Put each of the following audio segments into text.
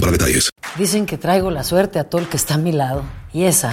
para detalles. Dicen que traigo la suerte a todo el que está a mi lado. Y esa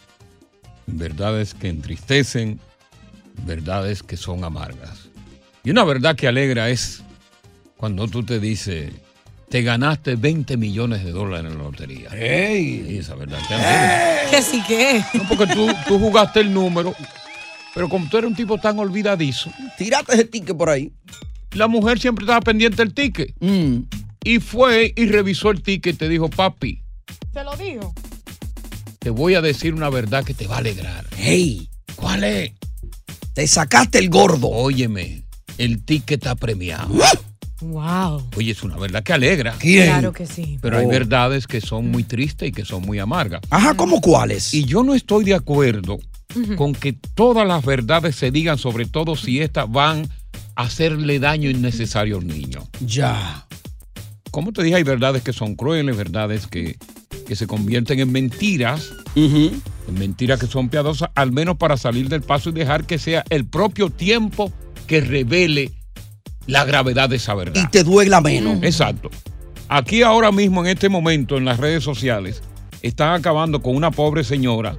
verdades que entristecen, verdades que son amargas. Y una verdad que alegra es cuando tú te dices, te ganaste 20 millones de dólares en la lotería. ¡Ey! Sí, esa verdad te alegra. ¿Qué sí que? No, porque tú, tú jugaste el número, pero como tú eres un tipo tan olvidadizo, Tírate ese ticket por ahí. la mujer siempre estaba pendiente del ticket. Mm. Y fue y revisó el ticket y te dijo, papi, ¿Te lo digo? Te voy a decir una verdad que te va a alegrar. ¡Ey! ¿Cuál es? Te sacaste el gordo. Óyeme, el ticket está premiado. Wow. Oye, es una verdad que alegra. ¿Quién? Claro que sí. Pero hay Oh. verdades que son muy tristes y que son muy amargas. Ajá, ¿cómo cuáles? Y yo no estoy de acuerdo con que todas las verdades se digan, sobre todo si estas van a hacerle daño innecesario al niño. Ya. Como te dije, hay verdades que son crueles, verdades que, que se convierten en mentiras, en mentiras que son piadosas, al menos para salir del paso y dejar que sea el propio tiempo que revele la gravedad de esa verdad. Y te duela menos. Exacto. Aquí ahora mismo, en este momento, en las redes sociales, están acabando con una pobre señora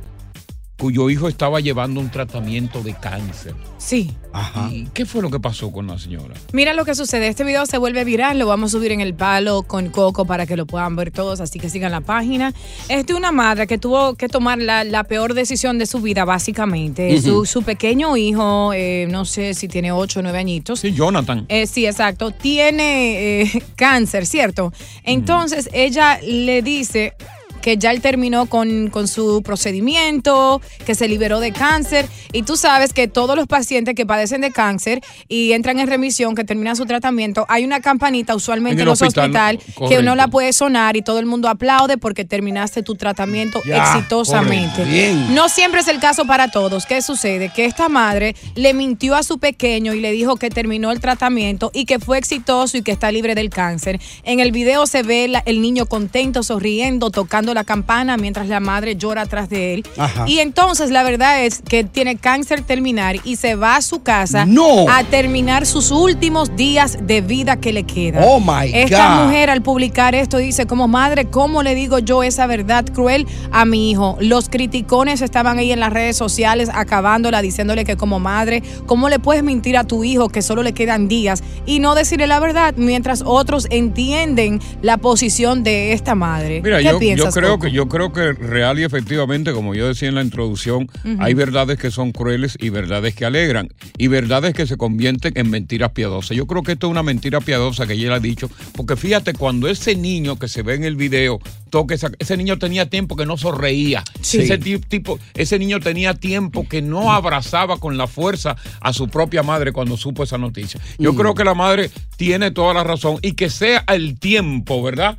cuyo hijo estaba llevando un tratamiento de cáncer. Sí. Ajá. ¿Y qué fue lo que pasó con la señora? Mira lo que sucede. Este video se vuelve viral. Lo vamos a subir en el palo con Coco para que lo puedan ver todos. Así que sigan la página. Es de una madre que tuvo que tomar la, la peor decisión de su vida, básicamente. su, su pequeño hijo, eh, no sé si tiene 8 o 9 añitos. Sí, Jonathan. Eh, sí, exacto. Tiene eh, cáncer, ¿cierto? Entonces ella le dice que ya él terminó con, con su procedimiento, que se liberó de cáncer. Y tú sabes que todos los pacientes que padecen de cáncer y entran en remisión, que terminan su tratamiento, hay una campanita usualmente En los hospital, hospitales que uno la puede sonar y todo el mundo aplaude porque terminaste tu tratamiento Ya, exitosamente. Bien. No siempre es el caso para todos. ¿Qué sucede? Que esta madre le mintió a su pequeño y le dijo que terminó el tratamiento y que fue exitoso y que está libre del cáncer. En el video se ve la- el niño contento, sonriendo, tocando la campana mientras la madre llora atrás de él. Ajá. Y entonces la verdad es que tiene cáncer terminal y se va a su casa No. a terminar sus últimos días de vida que le quedan. Oh, my Esta God. mujer al publicar esto dice, como madre, ¿cómo le digo yo esa verdad cruel a mi hijo? Los criticones estaban ahí en las redes sociales acabándola, diciéndole que como madre, ¿cómo le puedes mentir a tu hijo que solo le quedan días y no decirle la verdad mientras otros entienden la posición de esta madre? Mira, ¿Qué yo, yo piensas, creo que yo creo que real y efectivamente, como yo decía en la introducción, hay verdades que son crueles y verdades que alegran y verdades que se convierten en mentiras piadosas. Yo creo que esto es una mentira piadosa que ella ha dicho, porque fíjate cuando ese niño que se ve en el video toque esa- ese niño tenía tiempo que no sonreía. Sí. Ese ti- tipo, ese niño tenía tiempo que no abrazaba con la fuerza a su propia madre cuando supo esa noticia. Yo Mm. creo que la madre tiene toda la razón y que sea el tiempo, ¿verdad?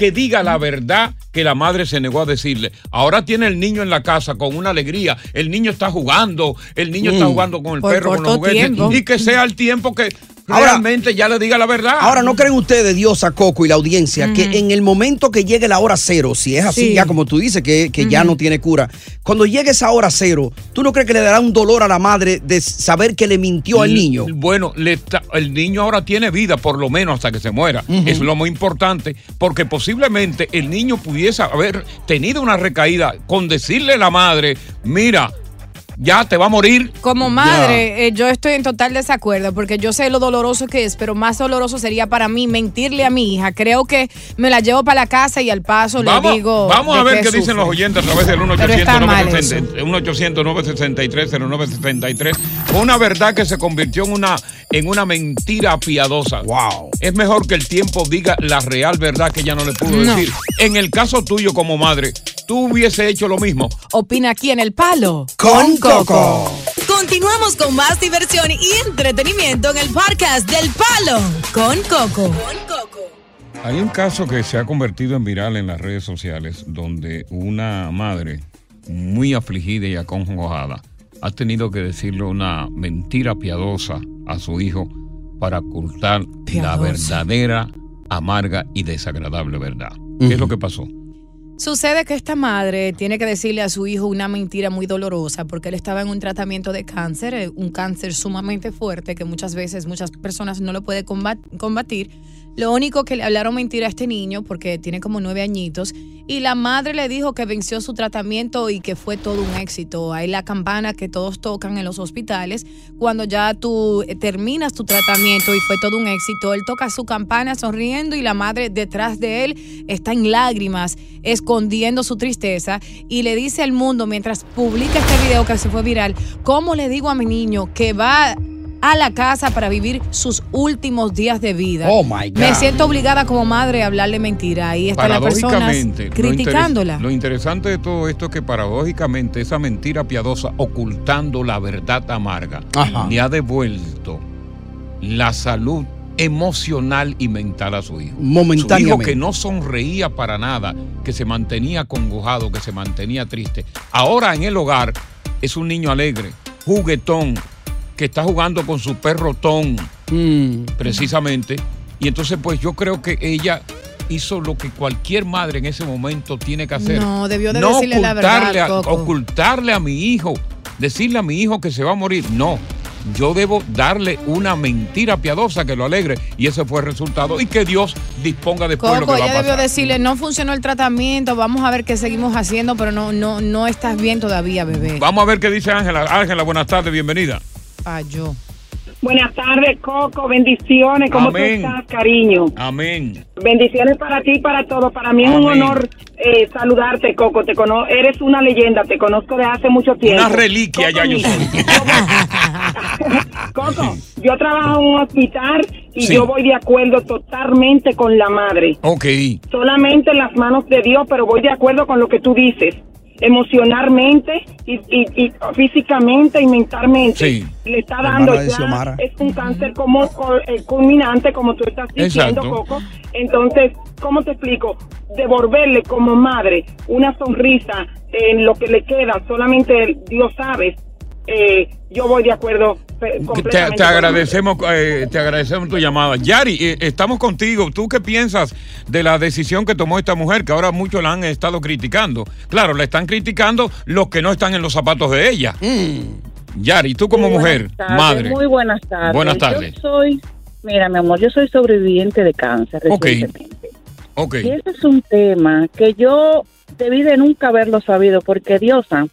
Que diga la verdad que la madre se negó a decirle. Ahora tiene el niño en la casa con una alegría. El niño está jugando, el niño está Mm. jugando con el Por perro, con los juguetes. tiempo. Y que sea el tiempo que Ahora- realmente ya le diga la verdad. Ahora, ¿no creen ustedes, Diosa, Coco y la audiencia, que en el momento que llegue la hora cero, si es así, Sí. ya como tú dices, que, que ya no tiene cura, cuando llegue esa hora cero, ¿tú no crees que le dará un dolor a la madre de saber que le mintió al niño? Bueno, le está- el niño ahora tiene vida, por lo menos hasta que se muera. Es lo muy importante, porque posiblemente el niño pudiese haber tenido una recaída con decirle a la madre, mira, ya te va a morir. Como madre, eh, yo estoy en total desacuerdo porque yo sé lo doloroso que es, pero más doloroso sería para mí mentirle a mi hija. Creo que me la llevo para la casa y al paso le digo. vamos a ver qué dicen los oyentes a través del Pero está mal eso. 1-800-963-0963. Una verdad que se convirtió en una, en una mentira piadosa. Wow. Es mejor que el tiempo diga la real verdad que ella no le pudo No. decir. En el caso tuyo como madre, tú hubiese hecho lo mismo. Opina aquí en el palo. Con Coco. Continuamos con más diversión y entretenimiento en el podcast del Palo con Coco. Hay un caso que se ha convertido en viral en las redes sociales donde una madre muy afligida y acongojada ha tenido que decirle una mentira piadosa a su hijo para ocultar la verdadera, amarga y desagradable verdad. ¿Qué es lo que pasó? Sucede que esta madre tiene que decirle a su hijo una mentira muy dolorosa porque él estaba en un tratamiento de cáncer, eh, un cáncer sumamente fuerte que muchas veces muchas personas no lo pueden combat- combatir. Lo único que le hablaron mentira a este niño porque tiene como nueve añitos y la madre le dijo que venció su tratamiento y que fue todo un éxito. Hay la campana que todos tocan en los hospitales cuando ya tú eh, terminas tu tratamiento y fue todo un éxito. Él toca su campana sonriendo y la madre detrás de él está en lágrimas, escondiendo su tristeza y le dice al mundo mientras publica este video que se fue viral, ¿cómo le digo a mi niño que va a la casa para vivir sus últimos días de vida? Oh, my God. Me siento obligada como madre a hablarle mentira. Ahí están las personas lo criticándola. interes- Lo, interesante de todo esto es que paradójicamente esa mentira piadosa ocultando la verdad amarga Ajá. le ha devuelto la salud emocional y mental a su hijo. Su hijo Momentáneamente. que no sonreía para nada, que se mantenía acongojado, que se mantenía triste. Ahora en el hogar es un niño alegre, juguetón, que está jugando con su perro Tom, Mm. precisamente. Y entonces, pues yo creo que ella hizo lo que cualquier madre en ese momento tiene que hacer. No, debió de No decirle la ocultarle verdad, a- Coco. ocultarle a mi hijo, decirle a mi hijo que se va a morir. No. Yo debo darle una mentira piadosa que lo alegre y ese fue el resultado y que Dios disponga después lo Coco, que va a ella debió pasar. decirle, no funcionó el tratamiento, vamos a ver qué seguimos haciendo, pero no, no, no estás bien todavía, bebé. Vamos a ver qué dice Ángela. Ángela, buenas tardes, bienvenida. Yo. Buenas tardes, Coco. Bendiciones. ¿Cómo Amén. tú estás, cariño? Amén. Bendiciones para ti y para todos. Para mí es un honor eh, saludarte, Coco. Te cono eres una leyenda. Te conozco de hace mucho tiempo. Una reliquia ya yo soy. Coco, yo trabajo en un hospital y Sí. yo voy de acuerdo totalmente con la madre. Ok. Solamente en las manos de Dios, pero voy de acuerdo con lo que tú dices. Emocionalmente y, y- y físicamente y mentalmente. Sí. Le está dando ya, es un cáncer como co- eh, culminante, como tú estás diciendo, Exacto. Coco. Entonces, ¿cómo te explico? Devolverle como madre una sonrisa en lo que le queda, solamente Dios sabe. Eh, yo voy de acuerdo eh, Te, te agradecemos, eh, te agradecemos tu llamada. Yari, eh, estamos contigo. ¿Tú qué piensas de la decisión que tomó esta mujer, que ahora muchos la han estado criticando? Claro, la están criticando los que no están en los zapatos de ella. Yari, tú como Muy mujer, tardes, madre. Muy buenas tardes. Buenas tardes. Yo soy, mira, mi amor, yo soy sobreviviente de cáncer. Recientemente. Ok. Y ese es un tema que yo debí de nunca haberlo sabido, porque Diosa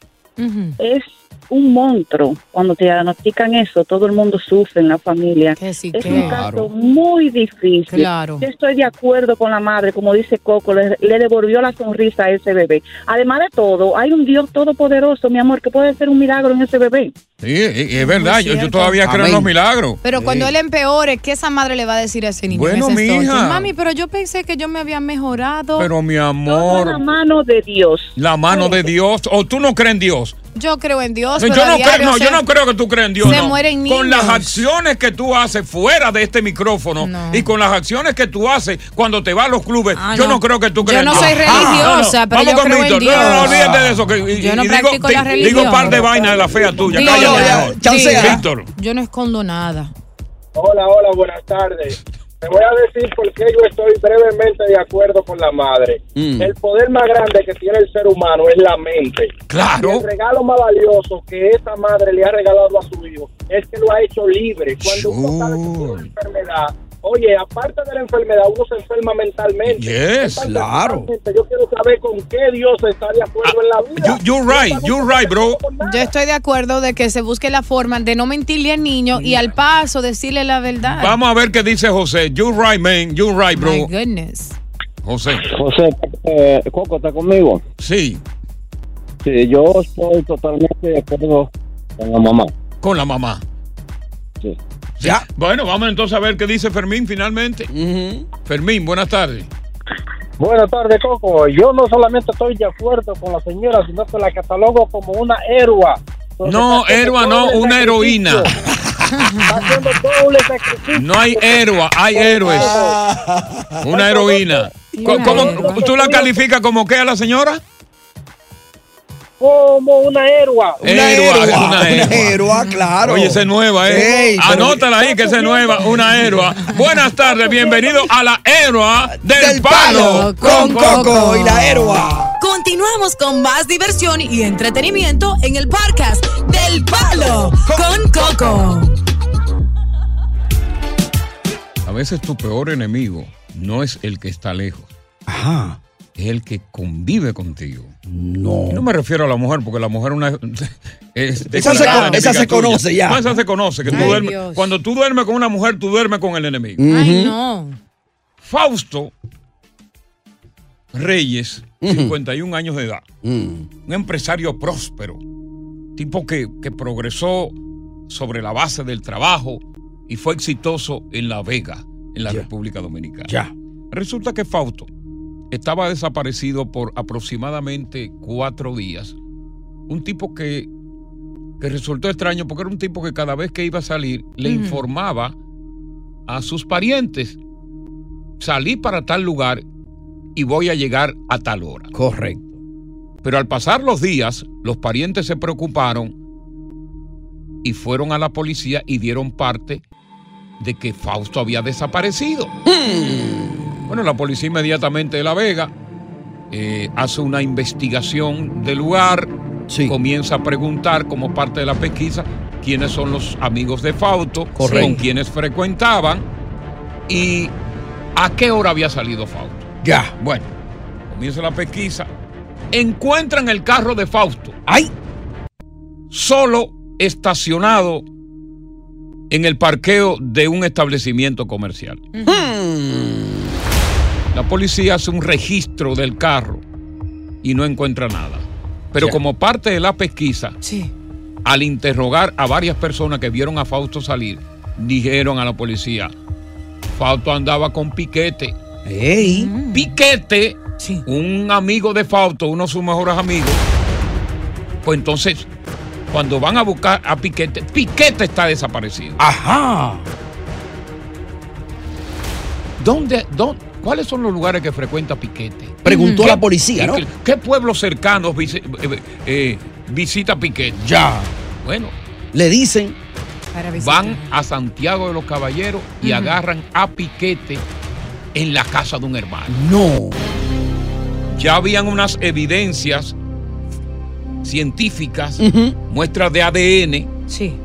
es un monstruo. Cuando te diagnostican eso, todo el mundo sufre en la familia. es que. un caso muy difícil. Claro. Yo estoy de acuerdo con la madre, como dice Coco, le, le devolvió la sonrisa a ese bebé. Además de todo, hay un Dios todopoderoso, mi amor, que puede hacer un milagro en ese bebé. Sí, es verdad, yo, yo todavía creo en los milagros. Pero cuando él empeore, ¿qué esa madre le va a decir a ese niño? en Bueno, entonces? mija. Mami, pero yo pensé que yo me había mejorado. Pero mi Toda amor, la mano de Dios. la mano de Dios, o tú no crees en Dios. Yo creo en Dios. No, pero yo no creo, no, se- yo no creo que tú creas en Dios. se no. mueren Con las niños. acciones que tú haces fuera de este micrófono y con las acciones que tú haces cuando te vas a los clubes, Ah, yo no. no. creo que tú Yo creas no en soy Dios. religiosa, pero Vamos yo con creo en Víctor. No, no, no, Dios. olvídate de eso. Que, y- Yo no y digo, practico la di- religión. Digo par de vainas de la fea tuya. Digo, Cállate. Víctor. Yo no escondo nada. Hola, hola, buenas tardes. Te voy a decir por qué yo estoy brevemente de acuerdo con la madre. Mm. El poder más grande que tiene el ser humano es la mente. Claro. Y el regalo más valioso que esa madre le ha regalado a su hijo es que lo ha hecho libre. Cuando uno sabe que tiene una enfermedad, oye, aparte de la enfermedad, uno se enferma mentalmente. Yes, claro. Yo quiero saber con qué Dios está de acuerdo en la vida. You- you're right, you're right, bro. Yo estoy de acuerdo de que se busque la forma de no mentirle al niño y al paso decirle la verdad. Vamos a ver qué dice José. You're right, man. You're right, bro. My goodness. José. José, eh, Coco, ¿está conmigo? Sí. Sí, yo estoy totalmente de acuerdo con la mamá. Con la mamá. Ya. Bueno, vamos entonces a ver qué dice Fermín finalmente. Fermín, buenas tardes. Buenas tardes, Coco. Yo no solamente estoy de acuerdo con la señora, sino que la catalogo como una héroa. No, héroa, no, una heroína. Está haciendo doble sacrificio. No hay héroe, hay héroes. Una heroína. ¿Cómo, ¿Tú la calificas como qué a la señora? Como una héroa. Una héroa, una héroa. héroa, claro. Oye, esa es nueva, ¿eh? Ey, Anótala ahí que esa es nueva, una héroa. Buenas tardes, bienvenido a la héroa del, palo. con Coco y la héroa. Continuamos con más diversión y entretenimiento en el podcast del Palo con Coco. A veces tu peor enemigo no es el que está lejos. Ajá. Es el que convive contigo. No. No me refiero a la mujer, porque la mujer una, es Esa se con- esa se conoce ya. No, esa se conoce. Que tú Ay, duermes- Dios. cuando tú duermes con una mujer, tú duermes con el enemigo. Ay, no. Fausto Reyes, 51 años de edad. Un empresario próspero. Tipo que, que progresó sobre la base del trabajo y fue exitoso en La Vega, en la República Dominicana. Ya. Resulta que Fausto estaba desaparecido por aproximadamente cuatro días. Un tipo que, que resultó extraño porque era un tipo que cada vez que iba a salir le informaba a sus parientes, salí para tal lugar y voy a llegar a tal hora. Correcto. Pero al pasar los días, los parientes se preocuparon y fueron a la policía y dieron parte de que Fausto había desaparecido. Bueno, la policía inmediatamente de La Vega eh, hace una investigación del lugar, comienza a preguntar como parte de la pesquisa quiénes son los amigos de Fausto, Correcto. con quienes frecuentaban y a qué hora había salido Fausto. Ya. Bueno, comienza la pesquisa. Encuentran el carro de Fausto. ¡Ay! Solo estacionado en el parqueo de un establecimiento comercial. La policía hace un registro del carro y no encuentra nada. Pero Ya. como parte de la pesquisa, al interrogar a varias personas que vieron a Fausto salir, dijeron a la policía, Fausto andaba con Piquete. Piquete, un amigo de Fausto, uno de sus mejores amigos. Pues entonces, cuando van a buscar a Piquete, Piquete está desaparecido. Ajá. ¿Dónde, dónde, ¿Cuáles son los lugares que frecuenta Piquete? Preguntó a ¿Qué- la policía, ¿no? ¿Qué, qué pueblos cercanos visi- eh, eh, visita Piquete? Ya. Bueno, Le dicen. van a Santiago de los Caballeros y Ujú. agarran a Piquete en la casa de un hermano. No. Ya habían unas evidencias científicas, muestras de ADN,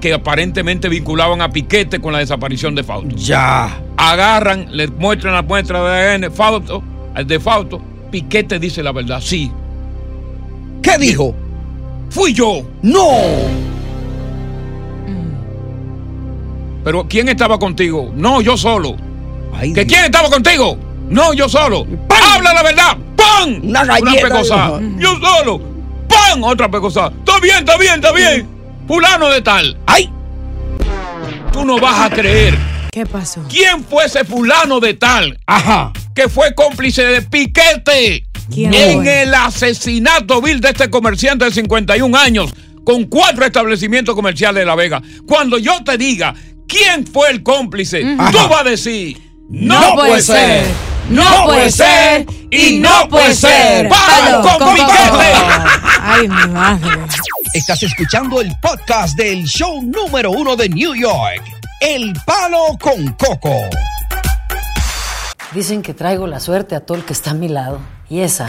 que aparentemente vinculaban a Piquete con la desaparición de Fausto. Ya agarran, le muestran la muestra de ADN, falto, de Fausto, Piquete dice la verdad, sí. ¿Qué dijo? Fui yo. No. Pero ¿quién estaba contigo? No, yo solo. Ay, quién estaba contigo? No, yo solo. Habla la verdad. ¡Pam! Una, Una pecosa. Yo solo. ¡Pam! Otra pecosa. Está bien, está bien, está bien. Mm. Fulano de tal. ¡Ay! Tú no vas a creer ¿Qué pasó? ¿Quién fue ese fulano de tal? Ajá. Que fue cómplice de Piquete ¿Quién en fue? el asesinato vil de este comerciante de 51 años con cuatro establecimientos comerciales de La Vega. Cuando yo te diga quién fue el cómplice, tú vas a decir, no, No puede ser, no puede ser y no puede ser. ¡Palo con con Piquete! Ay, mi madre. Estás escuchando el podcast del show número uno de New York, El Palo con Coco. Dicen que traigo la suerte a todo el que está a mi lado. Y esa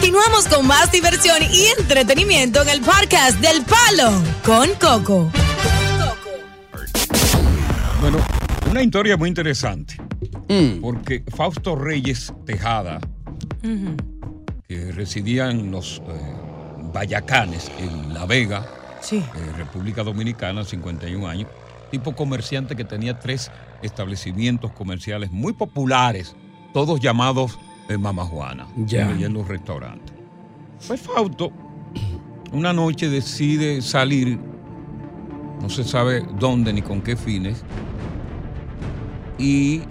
Continuamos con más diversión y entretenimiento en el podcast del Palo con Coco. Bueno, una historia muy interesante. Porque Fausto Reyes Tejada, que residía en los eh, Bayacanes, en La Vega, Sí. eh, República Dominicana, 51 años, tipo comerciante que tenía tres establecimientos comerciales muy populares, todos llamados eh, Mama Juana, Ya. y en los restaurantes. Pues Fausto, una noche decide salir, no se sabe dónde ni con qué fines, y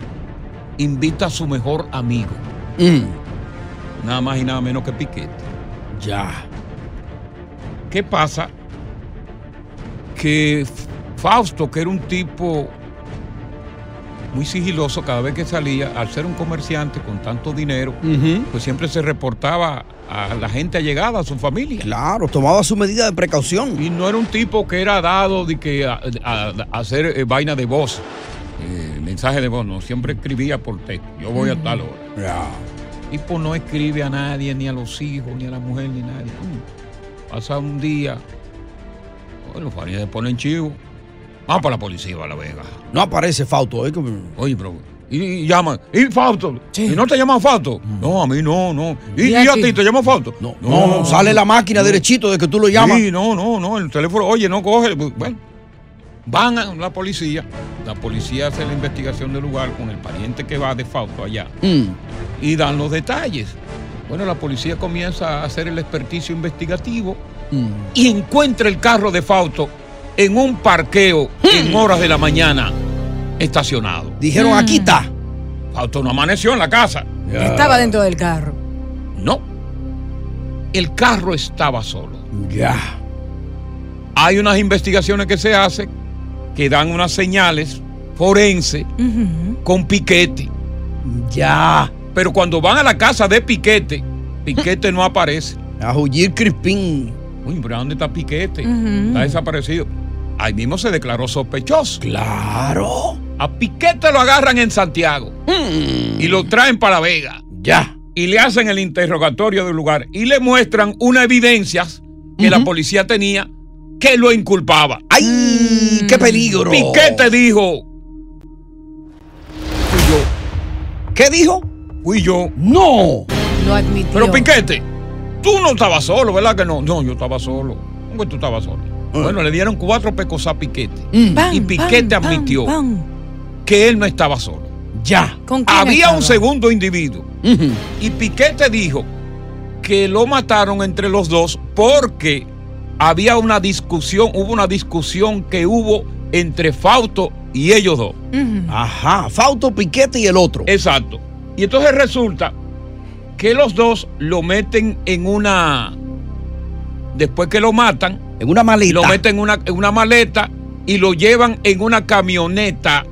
invita a su mejor amigo, Mm, nada más y nada menos que Piquete. ya. ¿Qué pasa? Que Fausto, que era un tipo muy sigiloso, cada vez que salía, al ser un comerciante con tanto dinero, pues siempre se reportaba a la gente allegada, a su familia. Claro, tomaba su medida de precaución. Y no era un tipo que era dado de que a, a- a hacer eh, vaina de voz, eh, mensaje de voz, no, siempre escribía por texto. Yo voy a tal hora. Ya. tipo no escribe a nadie, ni a los hijos, ni a la mujer, ni a nadie. Pasa un día, bueno, los familiares se ponen chivo. Vamos para la policía, a la Vega. No aparece Fausto. Como- Oye, pero. Y, y llaman. ¿Y Fausto? ¿Y no te llaman Fausto? No, a mí no, no. ¿Y, ¿Y y a ti te llaman Fausto? No, no, sale la máquina derechito de que tú lo llamas. Sí, no, no, no. El teléfono, oye, no coge. Pues, Bueno, van a la policía. La policía hace la investigación del lugar con el pariente que va de Fausto allá. Mm, y dan los detalles. Bueno, la policía comienza a hacer el experticio investigativo mm. y encuentra el carro de Fausto en un parqueo en horas de la mañana estacionado. Dijeron, aquí está. Fausto no amaneció en la casa. Estaba dentro del carro. No. El carro estaba solo. Ya. Hay unas investigaciones que se hacen que dan unas señales forense con piquete. Ya. Pero cuando van a la casa de piquete, piquete no aparece. A Jullir Crispín. Uy, pero ¿dónde está Piquete? Está desaparecido. Ahí mismo se declaró sospechoso. Claro. A Piquete lo agarran en Santiago y lo traen para La Vega. Ya. Y le hacen el interrogatorio del lugar y le muestran unas evidencias que la policía tenía que lo inculpaba. ¡Ay, qué peligro! Piquete dijo. Fui yo. ¿Qué dijo? Fui yo. No. Lo admitió. Pero Piquete, tú no estabas solo, ¿verdad que no? No, yo estaba solo. ¿Cómo que tú estabas solo? Bueno, le dieron cuatro pecos a Piquete. y Piquete admitió que él no estaba solo. Ya. ¿Con quién Había estaba? un segundo individuo. Y Piquete dijo que lo mataron entre los dos porque había una discusión, hubo una discusión que hubo entre Fausto y ellos dos. Ajá, Fausto, Piquete y el otro. Exacto. Y entonces resulta que los dos lo meten en una. Después que lo matan. En una maleta. Lo meten en una, en una maleta y lo llevan en una camioneta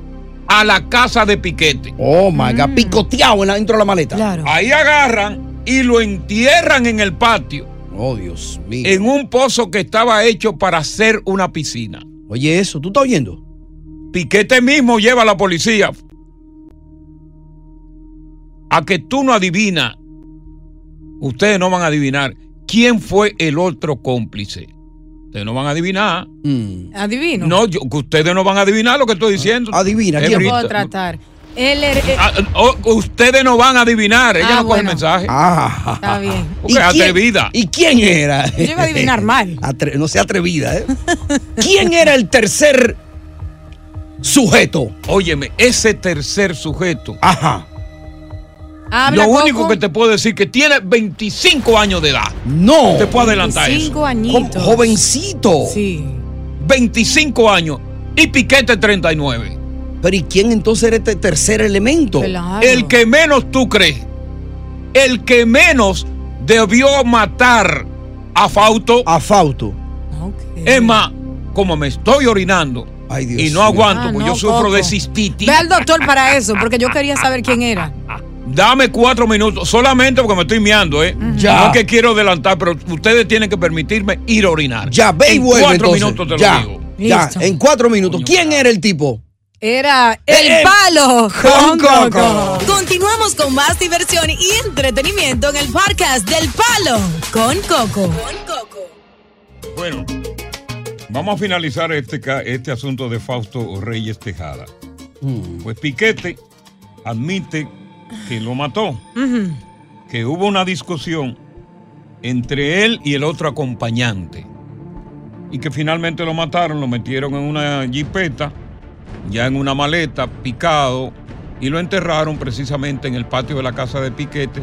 a la casa de Piquete. Oh my God, picoteado en la, dentro de la maleta. Ahí agarran y lo entierran en el patio. Oh, Dios mío. En un pozo que estaba hecho para hacer una piscina. Oye, eso, ¿tú estás oyendo? Piquete mismo lleva a la policía. a que tú no adivinas, ustedes no van a adivinar quién fue el otro cómplice. Ustedes no van a adivinar. Adivino. No, yo- que ustedes no van a adivinar lo que estoy diciendo. Adivina, Es Yo Brita. puedo tratar. Él era- eh, Ah, oh, ustedes no van a adivinar. Ella Ah, no coge el bueno. mensaje. Ah. Está bien. Porque es atrevida. ¿Y quién era? Yo iba a adivinar mal. Atre- no sea atrevida, ¿eh? ¿Quién era el tercer sujeto? Óyeme, ese tercer sujeto. Ajá. Habla, Lo único Coco. que te puedo decir que tiene 25 años de edad. No. Te puedo adelantar eso. 25 añitos. Jo- Jovencito. Sí. 25 años y Piquete 39. Pero ¿y quién entonces era este tercer elemento? Claro. El que menos tú crees. El que menos debió matar a Fausto. A Fausto. Es más, como me estoy orinando Ay, Dios y no aguanto, Ah, porque no, yo sufro Coco. de cistitis. Ve al doctor para eso, porque yo quería saber quién era. Dame cuatro minutos, solamente porque me estoy miando, ¿eh? Ya. No es que quiero adelantar, pero ustedes tienen que permitirme ir a orinar. Ya, ve y En vuelve cuatro entonces. minutos te ya, lo digo. ya, Listo. en cuatro minutos. ¿Quién era el tipo? Era el El- palo con con Coco. Coco. Continuamos con más diversión y entretenimiento en el podcast del Palo con Coco. Bueno, vamos a finalizar este, este asunto de Fausto Reyes Tejada. Pues Piquete admite que lo mató, que hubo una discusión entre él y el otro acompañante. Y que finalmente lo mataron, lo metieron en una jipeta, ya en una maleta, picado, y lo enterraron precisamente en el patio de la casa de Piquete,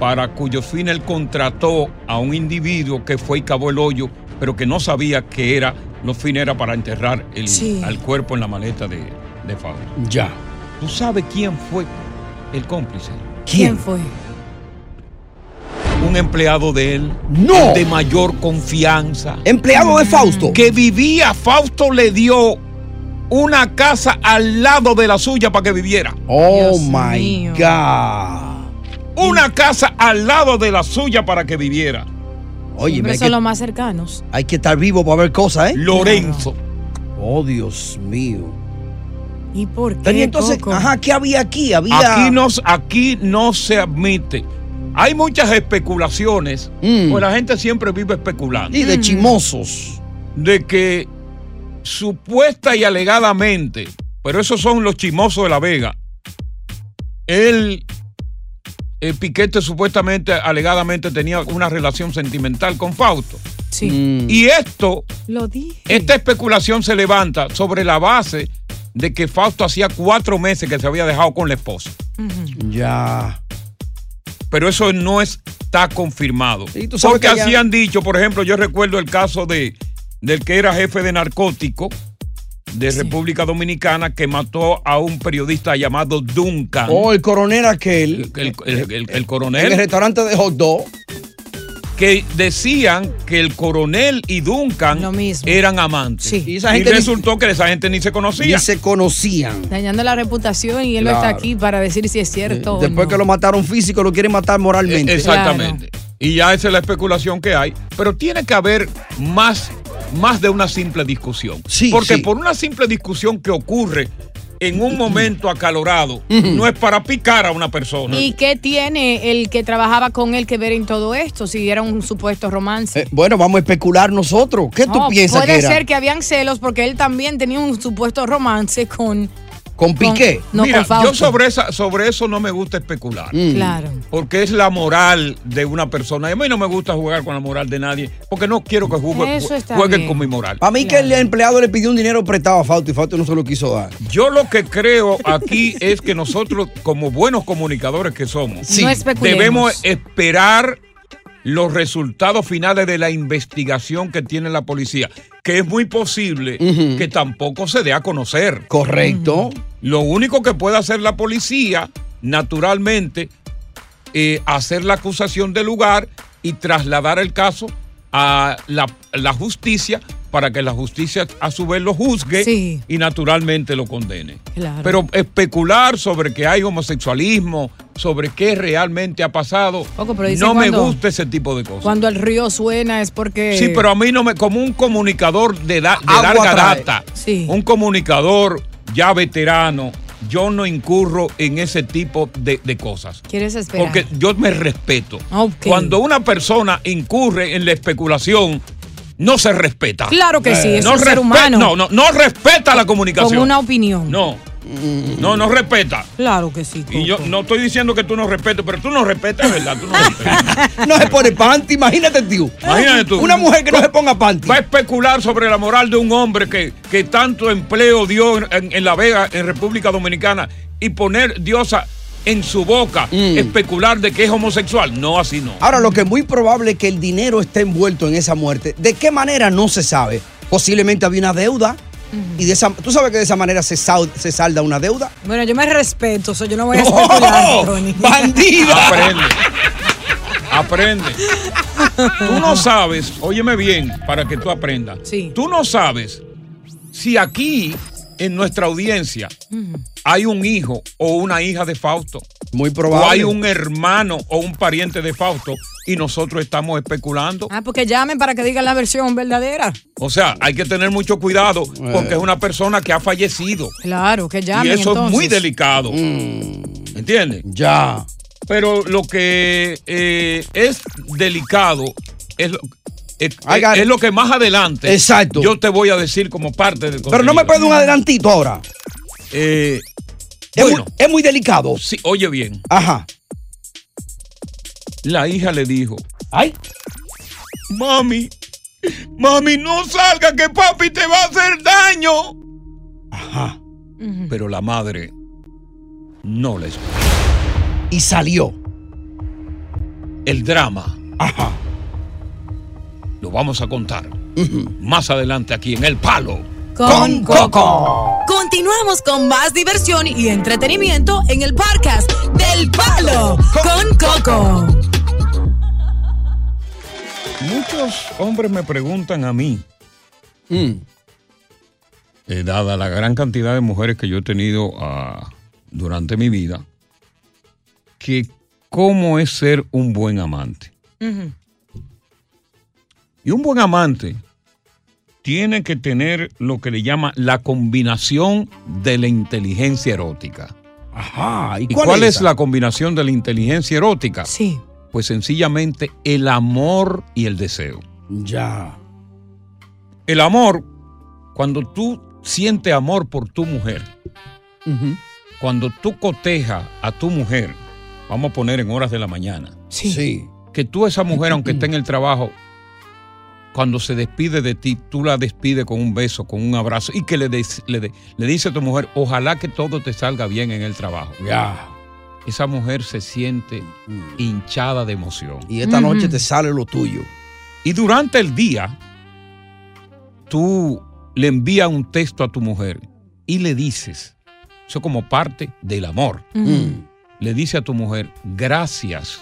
para cuyo fin él contrató a un individuo que fue y cavó el hoyo, pero que no sabía que era, los fines era para enterrar el, Sí. al cuerpo en la maleta de, de Fausto. Ya. ¿Tú sabes quién fue el cómplice? ¿Quién fue? Un empleado de él. No. De mayor confianza. Empleado de Fausto. Que vivía, Fausto le dio una casa al lado de la suya para que viviera. Oh Dios my mío. God. Una casa al lado de la suya para que viviera. Oye, Siempre hay son los más cercanos. hay que estar vivo para ver cosas, ¿eh? Lorenzo. Oh, Dios mío. ¿Y por qué? Entonces, Coco? ajá, ¿qué había aquí? Había. Aquí no, aquí no se admite. Hay muchas especulaciones, Mm. pues la gente siempre vive especulando. Y de chimosos. De que supuesta y alegadamente, pero esos son los chimosos de La Vega, él, el Piquete supuestamente, alegadamente tenía una relación sentimental con Fausto. Sí. Mm. Y esto, Lo dije. esta especulación se levanta sobre la base de que Fausto hacía cuatro meses que se había dejado con la esposa. Ya. pero eso no está confirmado. Sí, tú sabes Porque así han dicho, por ejemplo, yo recuerdo el caso de del que era jefe de narcótico de República Dominicana que mató a un periodista llamado Duncan. Oh, el coronel aquel. el, el- el- el En el coronel restaurante de hot dog. Que decían que el coronel y Duncan Lo mismo. eran amantes. Sí. Y esa gente resultó que esa gente ni se conocía. Ni se conocían. Dañando la reputación y él no está aquí para decir si es cierto o Después no. que lo mataron físico, lo quieren matar moralmente. Eh, Exactamente. Y ya esa es la especulación que hay. Pero tiene que haber más, más de una simple discusión. Sí, Porque sí. por una simple discusión que ocurre en un momento acalorado, no es para picar a una persona. ¿Y qué tiene el que trabajaba con él que ver en todo esto? Si era un supuesto romance. Eh, bueno, vamos a especular nosotros. ¿Qué tú piensas puede que era? ser que habían celos porque él también tenía un supuesto romance con. ¿Con Piqué? No, Mira, con yo sobre, esa, sobre eso no me gusta especular. Mm. Claro. Porque es la moral de una persona. Y a mí no me gusta jugar con la moral de nadie. Porque no quiero que está jueguen bien. con mi moral. Para mí que el empleado le pidió un dinero prestado a Fausto y Fausto no se lo quiso dar. Yo lo que creo aquí es que nosotros, como buenos comunicadores que somos, No especulemos. debemos esperar los resultados finales de la investigación que tiene la policía, que es muy posible que tampoco se dé a conocer. Correcto. Lo único que puede hacer la policía, naturalmente, eh, hacer la acusación del lugar y trasladar el caso a la, la justicia para que la justicia a su vez lo juzgue Sí. y naturalmente lo condene. Claro. Pero especular sobre que hay homosexualismo, sobre qué realmente ha pasado, Coco, pero dice no me cuando- gusta ese tipo de cosas. Cuando el río suena es porque. Sí, pero a mí no me, como un comunicador de, da- de larga trae. data, Sí. un comunicador ya veterano, yo no incurro en ese tipo de, de cosas. ¿Quieres esperar? Porque yo me respeto. Ok. Cuando una persona incurre en la especulación, no se respeta. Claro que sí, es no un ser humano. No, no, no respeta la comunicación. Con una opinión. No. No, no respeta. Claro que sí. Y yo no estoy diciendo que tú no respetes, pero tú no respetas, ¿verdad? Tú no respetas. No se pone panty, imagínate tú. Imagínate tú. Una mujer que no se ponga panty. Va a especular sobre la moral de un hombre que, que tanto empleo dio en, en- en La Vega, en República Dominicana, y poner diosa en su boca, especular de que es homosexual. No, así no. Ahora, lo que es muy probable es que el dinero esté envuelto en esa muerte. ¿De qué manera? No se sabe. Posiblemente había una deuda. Y de esa, ¿Tú sabes que de esa manera se, sal- se salda una deuda? Bueno, yo me respeto, so yo no voy a especular, ¡Oh! Tony. ¡Bandida! Aprende. Aprende. Tú no sabes, óyeme bien, para que tú aprendas. Sí. Tú no sabes si aquí, en nuestra audiencia, hay un hijo o una hija de Fausto. Muy O probable. hay un hermano o un pariente de Fausto y nosotros estamos especulando. Ah, porque llamen para que digan la versión verdadera. O sea, hay que tener mucho cuidado porque es una persona que ha fallecido. Claro, que Y llamen eso entonces. es muy delicado. ¿Entiendes? Ya. Pero lo que eh, es delicado es lo, es, I got es it. lo que más adelante Exacto. yo te voy a decir como parte del Pero no me puede un adelantito ahora. Eh, Es, bueno, muy, es muy delicado. sí, oye bien. Ajá. La hija le dijo, Ay. mami, mami, no salga que papi te va a hacer daño. Ajá. Pero la madre no le escuchó. Y salió. El drama Ajá. Vamos a contar más adelante aquí en El Palo. Con Coco. Continuamos con más diversión y entretenimiento en el podcast del Palo con Coco. Muchos hombres me preguntan a mí, Mm. eh, dada la gran cantidad de mujeres que yo he tenido ah, durante mi vida, que cómo es ser un buen amante. Y un buen amante tiene que tener lo que le llama la combinación de la inteligencia erótica. Ajá. ¿Y, ¿Y cuál, es, la combinación de la inteligencia erótica? Sí. Pues sencillamente el amor y el deseo. Ya. El amor, cuando tú sientes amor por tu mujer, cuando tú cotejas a tu mujer, vamos a poner en horas de la mañana, Sí. Sí. que tú esa mujer, aunque esté en el trabajo, cuando se despide de ti, tú la despides con un beso, con un abrazo y que le, le, de- le dice a tu mujer, ojalá que todo te salga bien en el trabajo. Ya. Esa mujer se siente hinchada de emoción. Y esta noche te sale lo tuyo. Y durante el día, tú le envías un texto a tu mujer y le dices, eso como parte del amor, Mm. le dice a tu mujer, gracias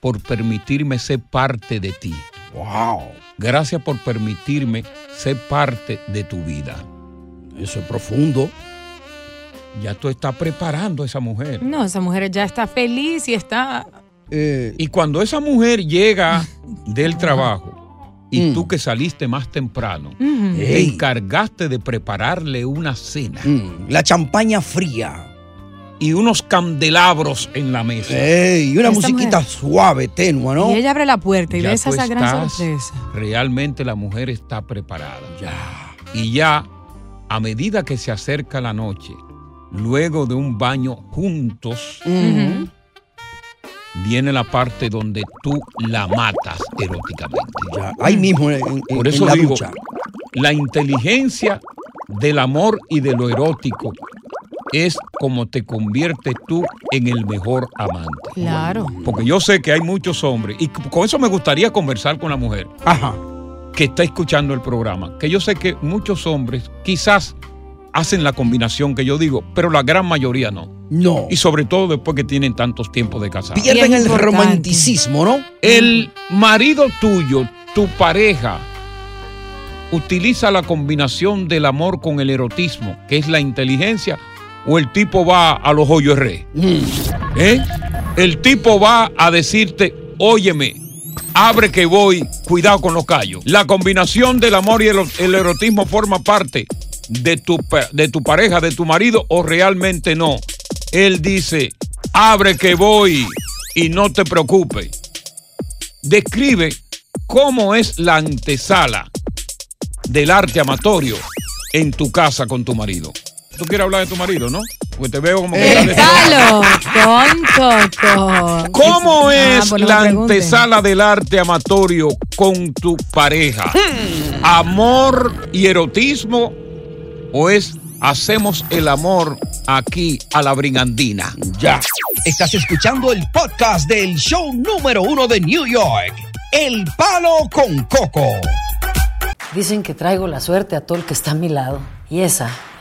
por permitirme ser parte de ti. Wow. Gracias por permitirme ser parte de tu vida. Eso es profundo. Ya tú estás preparando a esa mujer. No, esa mujer ya está feliz y está. Eh, Y cuando esa mujer llega del trabajo y Mm. tú que saliste más temprano, Ujú. te encargaste de prepararle una cena mm, la champaña fría. Y unos candelabros en la mesa. Ey, y una Esta musiquita mujer. suave, tenue, ¿no? Y ella abre la puerta y Ya ve esa, gran sorpresa. Realmente la mujer está preparada. Ya. Y ya, a medida que se acerca la noche, luego de un baño juntos, viene la parte donde tú la matas eróticamente. Ya. Ahí mismo en, en- Por en eso la digo, ducha. la inteligencia del amor y de lo erótico es como te conviertes tú en el mejor amante. Claro. Porque yo sé que hay muchos hombres, y con eso me gustaría conversar con la mujer Ajá. que está escuchando el programa, que yo sé que muchos hombres quizás hacen la combinación que yo digo, pero la gran mayoría no. No. Y sobre todo después que tienen tantos tiempos de casado. Pierden el importante. romanticismo, ¿no? El marido tuyo, tu pareja, utiliza la combinación del amor con el erotismo, que es la inteligencia, o el tipo va a los hoyos re. Mm. ¿Eh? El tipo va a decirte, óyeme, abre que voy, cuidado con los callos. La combinación del amor y el, el erotismo forma parte de tu, de tu pareja, de tu marido o realmente no. Él dice, abre que voy y no te preocupes. Describe cómo es la antesala del arte amatorio en tu casa con tu marido. ¿Tú quieres hablar de tu marido, no? Porque te veo como que... El palo con Coco. ¿Cómo Ah, es pues no la antesala del arte amatorio con tu pareja? Hmm. ¿Amor y erotismo? ¿O es hacemos el amor aquí a la brigandina? Ya. Estás escuchando el podcast del show número uno de New York. El palo con coco. Dicen que traigo la suerte a todo el que está a mi lado. Y esa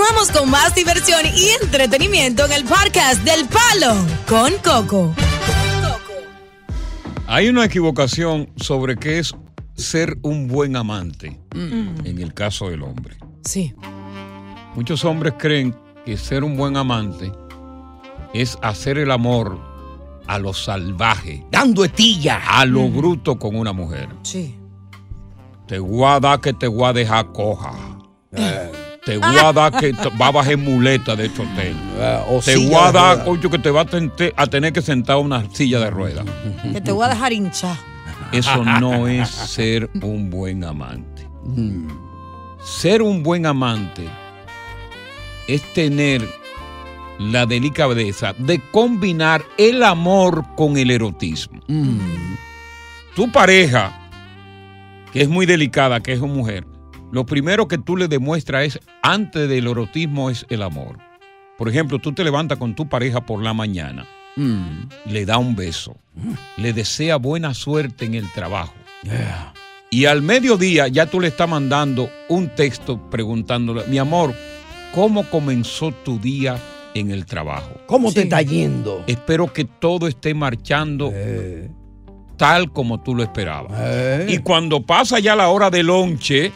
Continuamos con más diversión y entretenimiento en el podcast del Palo con Coco. Hay una equivocación sobre qué es ser un buen amante Mm. en el caso del hombre. Sí. Muchos hombres creen que ser un buen amante es hacer el amor a lo salvaje. Dando estilla. A lo bruto con una mujer. Sí. Te voy a dar que te voy a dejar coja. Te voy a dar que va a bajar muleta de este hotel. o te voy a dar, coño, que te va a, tente- a tener que sentar a una silla de ruedas. Que te voy a dejar hinchar. Eso no es ser un buen amante. Ser un buen amante es tener la delicadeza de combinar el amor con el erotismo. Tu pareja, que es muy delicada, que es una mujer, lo primero que tú le demuestras es, antes del erotismo, es el amor. Por ejemplo, tú te levantas con tu pareja por la mañana, le da un beso, le desea buena suerte en el trabajo. Y al mediodía ya tú le estás mandando un texto preguntándole, mi amor, ¿cómo comenzó tu día en el trabajo? ¿Cómo te está yendo? Espero que todo esté marchando tal como tú lo esperabas. Y cuando pasa ya la hora de lonche,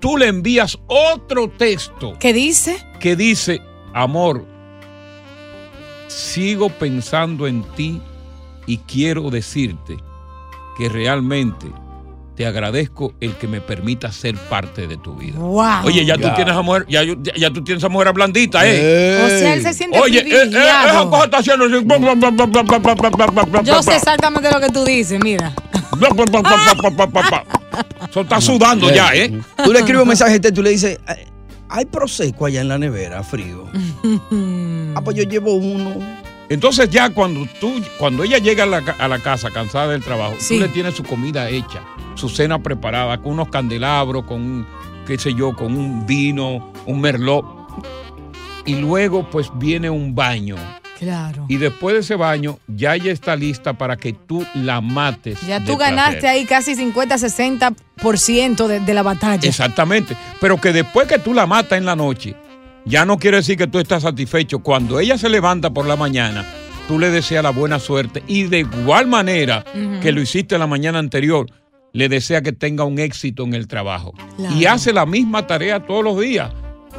tú le envías otro texto. ¿Qué dice? Que dice, amor, sigo pensando en ti y quiero decirte que realmente te agradezco el que me permita ser parte de tu vida. Wow. Oye, ya, tú tienes a mujer, ya, ya, ya, tú tienes a mujer blandita, ¿eh? O sea, él se siente Oye, privilegiado. Eh, eh, esa cosa está haciendo... Yo sé exactamente lo que tú dices, mira. Eso está sudando ya, ¿eh? Tú le escribes un mensaje y tú le dices, "Ay, hay prosecco allá en la nevera, frío. ah, pues yo llevo uno. Entonces ya cuando tú, cuando ella llega a la, ca- a la casa cansada del trabajo, Sí. tú le tienes su comida hecha, su cena preparada, con unos candelabros, con un, qué sé yo, con un vino, un merlot. Y luego pues viene un baño. Claro. Y después de ese baño, ya ella está lista para que tú la mates. Ya tú ganaste placer. ahí casi 50-60% de, de la batalla. Exactamente. Pero que después que tú la matas en la noche, ya no quiere decir que tú estás satisfecho. Cuando ella se levanta por la mañana, tú le deseas la buena suerte y de igual manera que lo hiciste la mañana anterior, le desea que tenga un éxito en el trabajo. Claro. Y hace la misma tarea todos los días.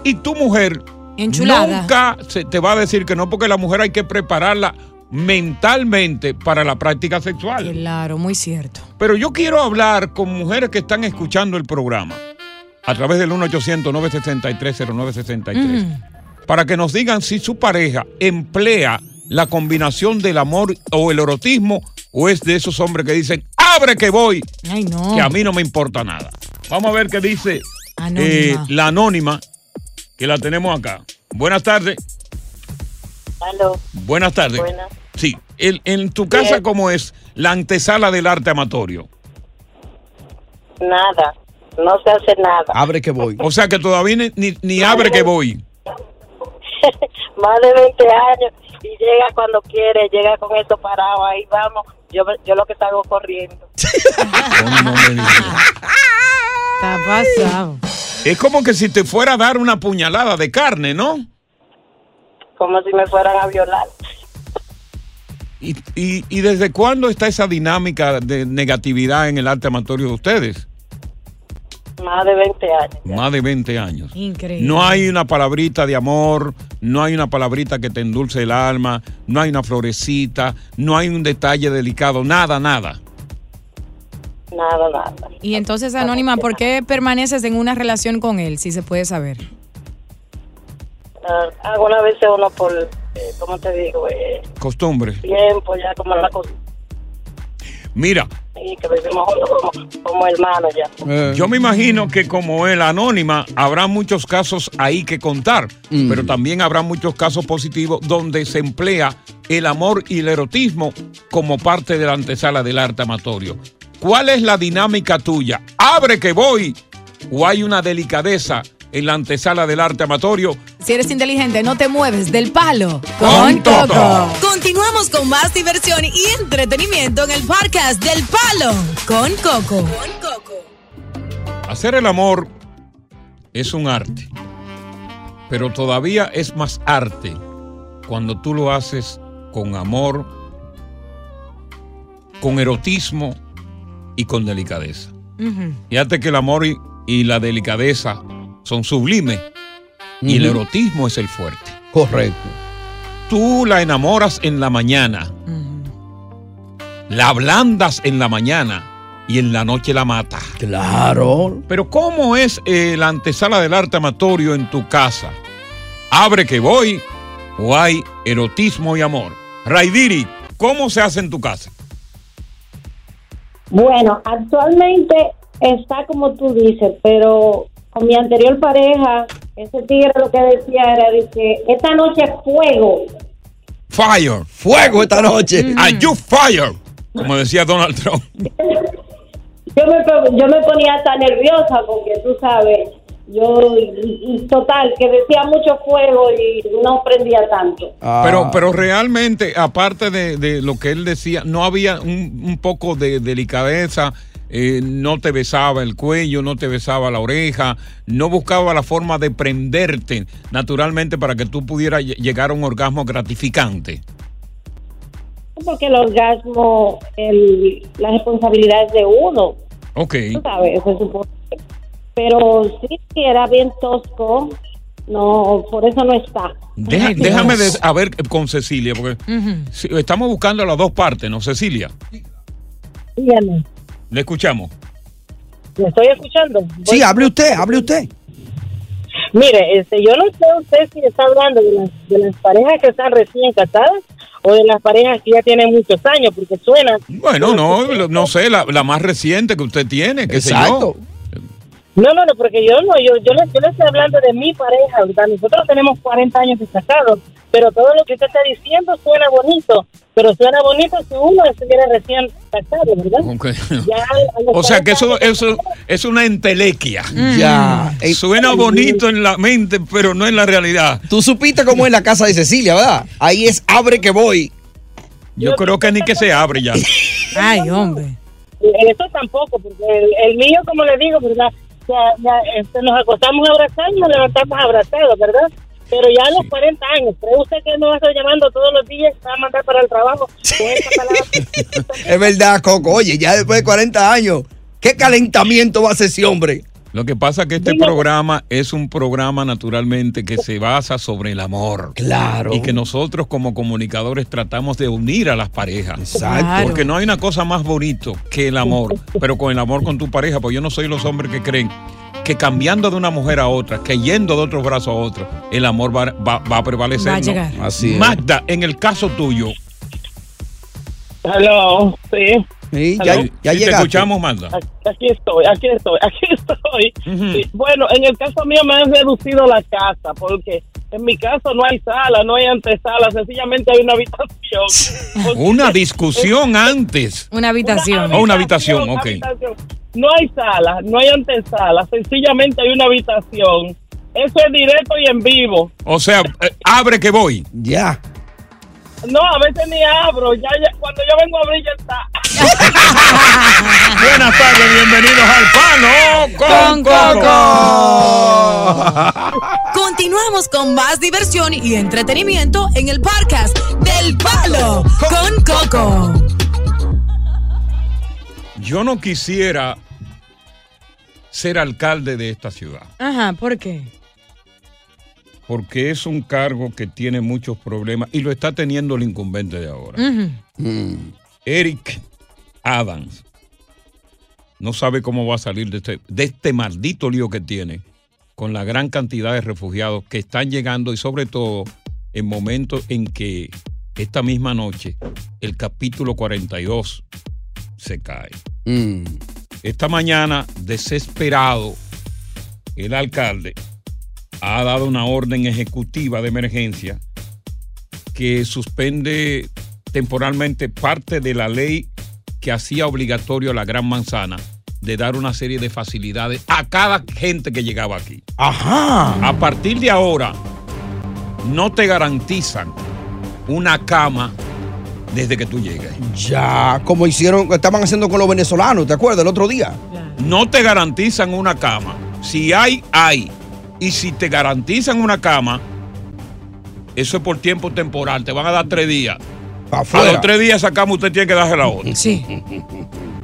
Y tu mujer Enchulada. nunca se te va a decir que no, porque la mujer hay que prepararla mentalmente para la práctica sexual. Claro, muy cierto. Pero yo quiero hablar con mujeres que están escuchando el programa a través del 1-800-963-0963 Mm. para que nos digan si su pareja emplea la combinación del amor o el erotismo o es de esos hombres que dicen, abre que voy, Ay, no. que a mí no me importa nada. Vamos a ver qué dice Anónima. eh, la anónima que la tenemos acá. Buenas tardes. Aló. Buenas tardes. Buenas. Sí, el- en tu casa, Bien. ¿cómo es la antesala del arte amatorio? Nada. No se hace nada. Abre que voy. O sea que todavía ni, ni- ni abre que voy. Más de 20 años y llega cuando quiere, llega con esto parado, ahí vamos. Yo, yo lo que salgo corriendo. Está pasado. Es como que si te fuera a dar una puñalada de carne, ¿no? Como si me fueran a violar. ¿Y, y, y desde cuándo está esa dinámica de negatividad en el arte amatorio de ustedes? Más de 20 años. Más de 20 años. Increíble. No hay una palabrita de amor, no hay una palabrita que te endulce el alma, no hay una florecita, no hay un detalle delicado, nada, nada. Nada, nada. Y entonces, Anónima, ¿por qué permaneces en una relación con él, si se puede saber? Ah, algunas veces uno por, eh, ¿cómo te digo? Eh, Costumbre. tiempo, ya como la cosa. Mira, Y que vivimos juntos como, como hermanos ya. yo me imagino que como el anónima habrá muchos casos ahí que contar, pero también habrá muchos casos positivos donde se emplea el amor y el erotismo como parte de la antesala del arte amatorio. ¿Cuál es la dinámica tuya? ¿Abre que voy? ¿O hay una delicadeza en la antesala del arte amatorio? Si eres inteligente, no te mueves del palo con Coco. Continuamos con más diversión y entretenimiento en el podcast del Palo con Coco. Hacer el amor es un arte, pero todavía es más arte cuando tú lo haces con amor, con erotismo y con delicadeza. Fíjate que el amor y, y la delicadeza son sublimes y el erotismo es el fuerte. Correcto. Tú la enamoras en la mañana, la ablandas en la mañana y en la noche la matas. Claro. Pero ¿cómo es eh, la antesala del arte amatorio en tu casa? ¿Abre que voy o hay erotismo y amor? Raidiri, ¿cómo se hace en tu casa? Bueno, actualmente está como tú dices, pero con mi anterior pareja, ese tigre lo que decía era de que esta noche es fuego. Fire. Fuego esta noche. Are you fire? Como decía Donald Trump. Yo me, yo me ponía hasta nerviosa porque tú sabes, yo, y, y total, que decía mucho fuego y no prendía tanto. Ah. Pero, pero realmente, aparte de, de lo que él decía, no había un, un poco de delicadeza. eh, no te besaba el cuello, no te besaba la oreja, no buscaba la forma de prenderte naturalmente para que tú pudieras lle- llegar a un orgasmo gratificante. Porque el orgasmo, el, la responsabilidad es de uno. Ok. Tú sabes, se supone. Pero sí, era bien tosco. No, por eso no está. Deja- déjame de- a ver con Cecilia, porque estamos buscando las dos partes, ¿no, Cecilia? Dígame. Le escuchamos. ¿Me estoy escuchando? Sí, hable usted, hable usted. Mire, este, yo no sé usted si está hablando de las, de las parejas que están recién casadas o de las parejas que ya tienen muchos años, porque suena... Bueno, no, no sé, la, la más reciente que usted tiene, qué sé yo. No, no, no, porque yo no, yo, yo, le, yo le estoy hablando de mi pareja, ahorita nosotros tenemos 40 años de casados, pero todo lo que usted está diciendo suena bonito, pero suena bonito si uno estuviera recién casado, ¿verdad? Ok. Ya O sea que 40 eso, eso es una entelequia. Ya. Suena bonito en la mente, pero no en la realidad. Tú supiste cómo es la casa de Cecilia, ¿verdad? Ahí es abre que voy. Yo creo que ni que se abre ya. Ay, hombre. Eso tampoco, porque el, el mío, como le digo, ¿verdad? Ya, ya, este, nos acostamos abrazados y nos levantamos abrazados, ¿verdad? Pero ya a los 40 años, ¿cree usted que me va a estar llamando todos los días y me va a mandar para el trabajo con esta palabra? Es verdad, Coco. Oye, ya después de 40 años, ¿qué calentamiento va a hacer ese hombre? Lo que pasa es que este programa es un programa naturalmente que se basa sobre el amor. Claro. Y que nosotros como comunicadores tratamos de unir a las parejas. Exacto. Porque no hay una cosa más bonito que el amor. Pero con el amor con tu pareja, pues yo no soy los hombres que creen que cambiando de una mujer a otra, que yendo de otro brazo a otro, el amor va, va- va a prevalecer. Va a ¿no? llegar. Así es. Magda, en el caso tuyo, Hello, sí. Sí, ya, ya sí te escuchamos, Magda. Aquí estoy, aquí estoy, aquí estoy. Sí, Bueno, en el caso mío me han reducido la casa porque en mi caso no hay sala, no hay antesala, sencillamente hay una habitación. Una discusión antes. Una habitación. Oh, una habitación, ok. habitación. No hay sala, no hay antesala, sencillamente hay una habitación. Eso es directo y en vivo. O sea, eh, abre que voy. Ya. No, a veces ni abro. Ya, ya- cuando yo vengo a abrir ya está. Buenas tardes, bienvenidos al Palo con, Coco. Continuamos con más diversión y entretenimiento en el podcast del Palo con Coco. Yo no quisiera ser alcalde de esta ciudad, Ajá, ¿por qué? Porque es un cargo que tiene muchos problemas y lo está teniendo el incumbente de ahora. Ujú. Eric Adams no sabe cómo va a salir de este, de este maldito lío que tiene con la gran cantidad de refugiados que están llegando y sobre todo en momentos en que esta misma noche el capítulo 42 se cae. Mm. Esta mañana, desesperado, el alcalde ha dado una orden ejecutiva de emergencia que suspende temporalmente parte de la ley que hacía obligatorio a la Gran Manzana de dar una serie de facilidades a cada gente que llegaba aquí. Ajá. A partir de ahora, no te garantizan una cama desde que tú llegues. Ya, como hicieron, estaban haciendo con los venezolanos, ¿te acuerdas? El otro día. No te garantizan una cama. Si hay, hay. Y si te garantizan una cama, eso es por tiempo temporal. Te van a dar tres días. A Afuera. los tres días esa cama usted tiene que darse la otra. Sí.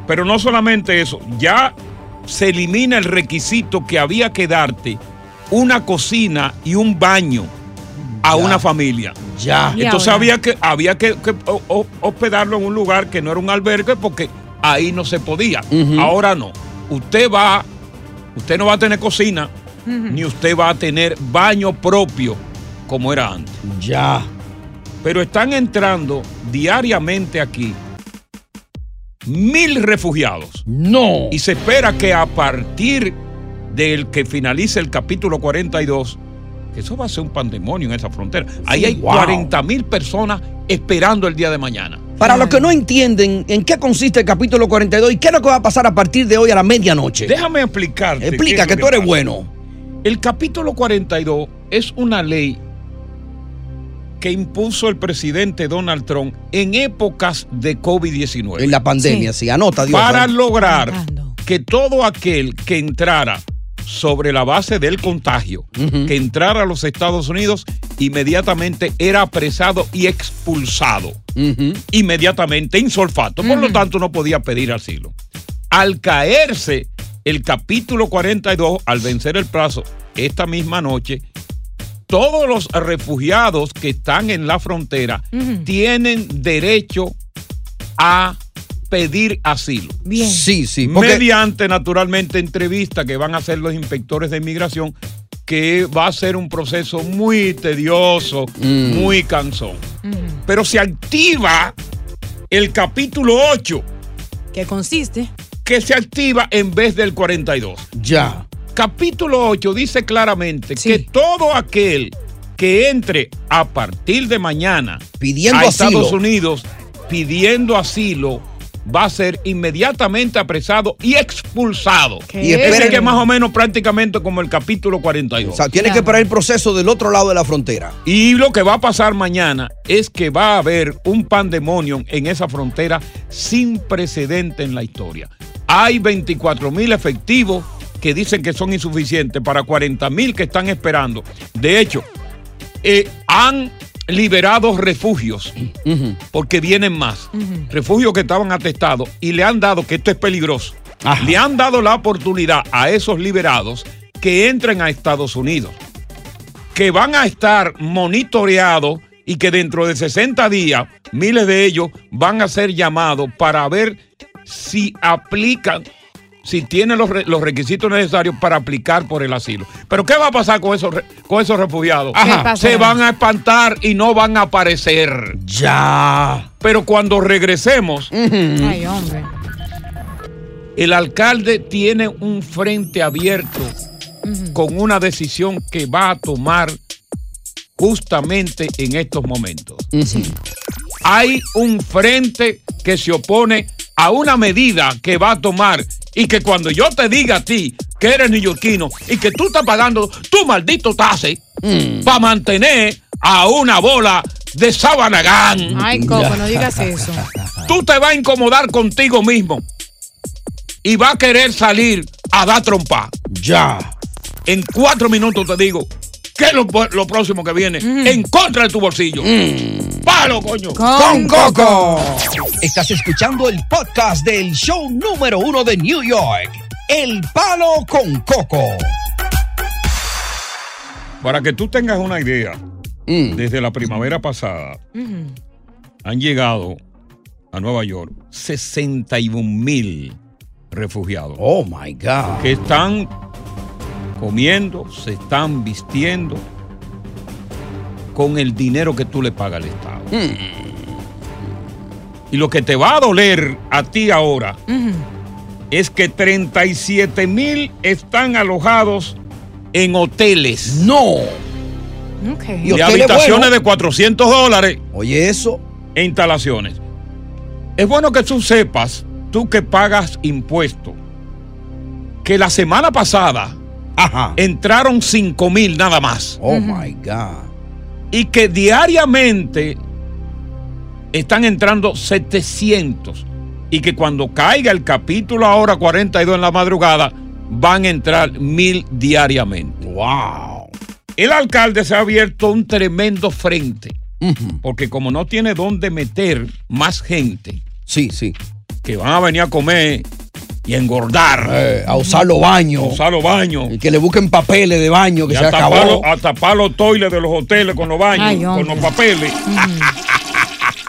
Pero no solamente eso, ya se elimina el requisito que había que darte una cocina y un baño a una familia. Ya. ¿Y Entonces había que, había que, que ho- ho- hospedarlo en un lugar que no era un albergue porque ahí no se podía. Ahora no. Usted va, usted no va a tener cocina, ni usted va a tener baño propio como era antes. Ya. Pero están entrando diariamente aquí mil refugiados. No. Y se espera que a partir del que finalice el capítulo 42, que eso va a ser un pandemonio en esa frontera. Ahí hay Wow. 40 mil personas esperando el día de mañana. Para los que no entienden en qué consiste el capítulo 42 y qué es lo que va a pasar a partir de hoy a la medianoche. Déjame explicarte. Explica que tú eres pasa. bueno. El capítulo 42 es una ley que impuso el presidente Donald Trump en épocas de COVID-19. En la pandemia, sí. Anota, Dios. para lograr que todo aquel que entrara sobre la base del contagio, que entrara a los Estados Unidos, inmediatamente era apresado y expulsado. Inmediatamente, insolfato. Por lo tanto, no podía pedir asilo. Al caerse el capítulo 42, al vencer el plazo esta misma noche, todos los refugiados que están en la frontera tienen derecho a pedir asilo. Bien. Sí, sí. porque- Mediante, naturalmente, entrevista que van a hacer los inspectores de inmigración, que va a ser un proceso muy tedioso, Mm. muy cansón. Pero se activa el capítulo 8, ¿Qué consiste? Que se activa en vez del 42. Ya. Capítulo 8 dice claramente que todo aquel que entre a partir de mañana Pidiendo a asilo. Estados Unidos pidiendo asilo va a ser inmediatamente apresado y expulsado. Y esperen- que más o menos prácticamente como el capítulo 42. O sea, tiene que esperar el proceso del otro lado de la frontera. Y lo que va a pasar mañana es que va a haber un pandemonio en esa frontera sin precedente en la historia. Hay 24 mil efectivos que dicen que son insuficientes para 40 mil que están esperando. De hecho, eh, han liberado refugios porque vienen más. Refugios que estaban atestados y le han dado, que esto es peligroso, le han dado la oportunidad a esos liberados que entren a Estados Unidos que van a estar monitoreados y que dentro de 60 días miles de ellos van a ser llamados para ver si aplican, si tienen los, los requisitos necesarios para aplicar por el asilo. Pero ¿qué va a pasar con esos, con esos refugiados? Ajá. Se van a espantar y no van a aparecer. Ya. Pero cuando regresemos, Ay, hombre. el alcalde tiene un frente abierto con una decisión que va a tomar justamente en estos momentos. Hay un frente que se opone a una medida que va a tomar y que cuando yo te diga a ti que eres neoyorquino y que tú estás pagando tu maldito tase para mantener a una bola de Sabanagán. Ay, Coco, no digas eso. Tú te vas a incomodar contigo mismo y va a querer salir a dar trompa. Ya. En cuatro minutos te digo qué es lo, lo próximo que viene en contra de tu bolsillo. ¡Palo, coño! Con Coco. Estás escuchando el podcast del show número uno de New York. El Palo con Coco. Para que tú tengas una idea, Mm. desde la primavera pasada han llegado a Nueva York 61 mil refugiados. Oh my God. Que están comiendo, se están vistiendo con el dinero que tú le pagas al Estado. Mm. Y lo que te va a doler a ti ahora es que 37 mil están alojados en hoteles. No. Y de habitaciones de 400 dólares. Oye, eso. E instalaciones. Es bueno que tú sepas, tú que pagas impuestos, que la semana pasada entraron 5 mil nada más. Oh my God. Y que diariamente están entrando 700. Y que cuando caiga el capítulo ahora 42 en la madrugada, van a entrar mil diariamente. ¡Wow! El alcalde se ha abierto un tremendo frente. Porque como no tiene dónde meter más gente. Sí, sí. Que van a venir a comer y a engordar. Eh, a usar los baños. A usar los baños. Y que le busquen papeles de baño que Y se a acabó. tapar, los- a tapar los toiles de los hoteles con los baños, Ay, con los papeles.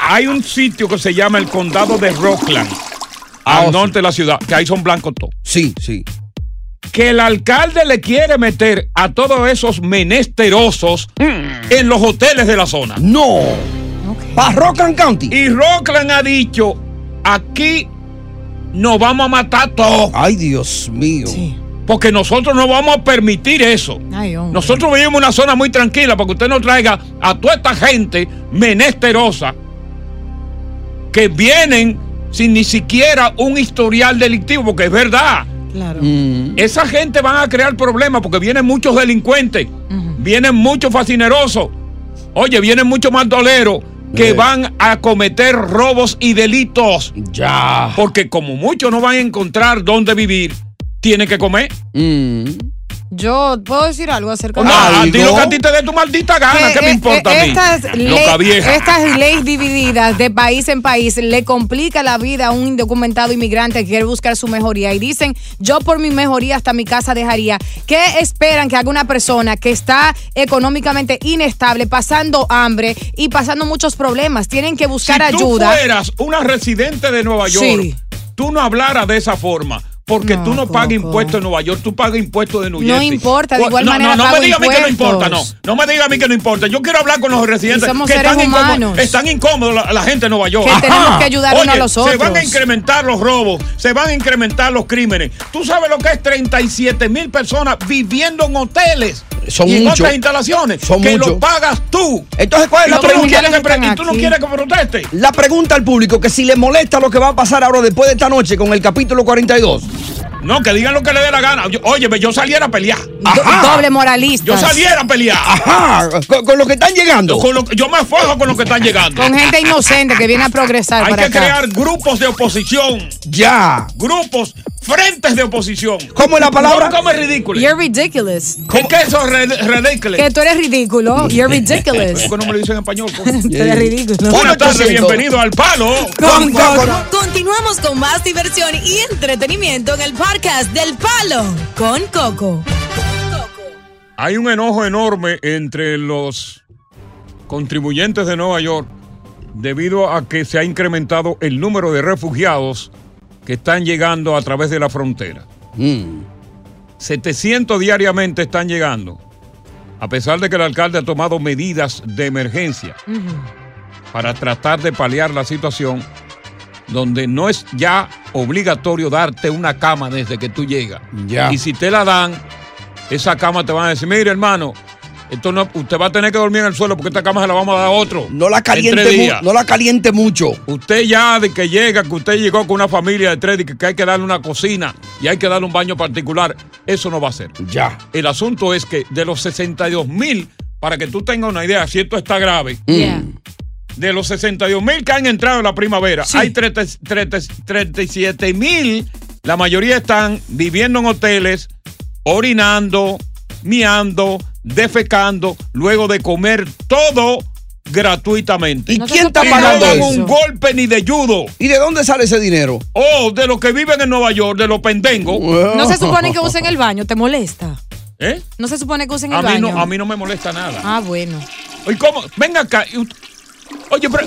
Hay un sitio que se llama el condado de Rockland, al norte de la ciudad, que ahí son blancos todos. Sí, sí. Que el alcalde le quiere meter a todos esos menesterosos en los hoteles de la zona. No. Para Rockland County. Y Rockland ha dicho, aquí nos vamos a matar todos. Ay, Dios mío. Porque nosotros no vamos a permitir eso. Ay. Nosotros vivimos en una zona muy tranquila para que usted no traiga a toda esta gente menesterosa que vienen sin ni siquiera un historial delictivo, porque es verdad. Claro. Mm. Esa gente van a crear problemas porque vienen muchos delincuentes, vienen muchos fascinerosos, oye, vienen muchos mandoleros que Eh. van a cometer robos y delitos. Ya. Porque como muchos no van a encontrar dónde vivir, tienen que comer. Mm. Yo puedo decir algo acerca de Ah, di lo que a ti te dé tu maldita gana, ¿qué me eh, importa a mí? Estas, ley- estas leyes divididas de país en país le complica la vida a un indocumentado inmigrante que quiere buscar su mejoría. Y dicen, yo por mi mejoría hasta mi casa dejaría. ¿Qué esperan que haga una persona que está económicamente inestable, pasando hambre y pasando muchos problemas? Tienen que buscar si ayuda. tú fueras una residente de Nueva York, Sí. tú no hablaras de esa forma. Porque tú no pagas impuestos en Nueva York, tú pagas impuestos de New No Jersey. importa, de igual no, manera No, no pago me diga a mí que no importa, no. No me diga a mí que no importa. Yo quiero hablar con los residentes somos que seres están incómodos. humanos. Están incómodos la, la gente de Nueva York. Que tenemos que ayudar uno a Oye, los Se van a otros. incrementar los robos, se van a incrementar los crímenes. ¿Tú sabes lo que es 37 mil personas viviendo en hoteles? Son y en muchos. otras instalaciones Son que muchos. lo pagas tú. Entonces, ¿cuál es la tú no pregunta? y tú no quieres que proteste. La pregunta al público, que si le molesta lo que va a pasar ahora después de esta noche con el capítulo 42. No, que digan lo que le dé la gana. Yo- óyeme, yo saliera a pelear. Do- doble moralista. Yo saliera a pelear. Ajá, con, con lo que están llegando. Con lo que- yo me fajo con lo que están llegando. Con gente inocente que viene a progresar Hay para que acá. crear grupos de oposición. Ya. Grupos, frentes de oposición. ¿Cómo es la palabra? ¿Cómo es ridículo? You're ridiculous. ¿Qué, qué es eso ridículo? Que tú eres ridículo. You're ridiculous. ¿Por qué no me lo dicen en español? Tú eres ridículo. Buenas tardes, bienvenido al Palo. Con Continuamos con más diversión y entretenimiento en el podcast del Palo con Coco. Hay un enojo enorme entre los contribuyentes de Nueva York debido a que se ha incrementado el número de refugiados que están llegando a través de la frontera. 700 diariamente están llegando, a pesar de que el alcalde ha tomado medidas de emergencia para tratar de paliar la situación donde no es ya obligatorio darte una cama desde que tú llegas. Ya. Y si te la dan, esa cama te van a decir, mire hermano, esto no, usted va a tener que dormir en el suelo porque esta cama se la vamos a dar a otro. No la caliente, mu- días". no la caliente mucho. Usted ya de que llega, que usted llegó con una familia de tres y que, hay que darle una cocina y hay que darle un baño particular, eso no va a ser. Ya. El asunto es que de los 62 mil, para que tú tengas una idea, si esto está grave, Yeah. de los 62 mil que han entrado en la primavera, hay 30 30 37 mil, la mayoría están viviendo en hoteles, orinando, miando, defecando, luego de comer todo gratuitamente. ¿Y quién está Y pagando no dan eso? un golpe ni de judo. ¿Y de dónde sale ese dinero? Oh, de los que viven en Nueva York, de los pendengos. No se supone que usen el baño, ¿te molesta? ¿Eh? No se supone que usen el A mí, baño. no, a mí no me molesta nada. Ah, bueno. ¿Y cómo? Venga acá. Oye, pero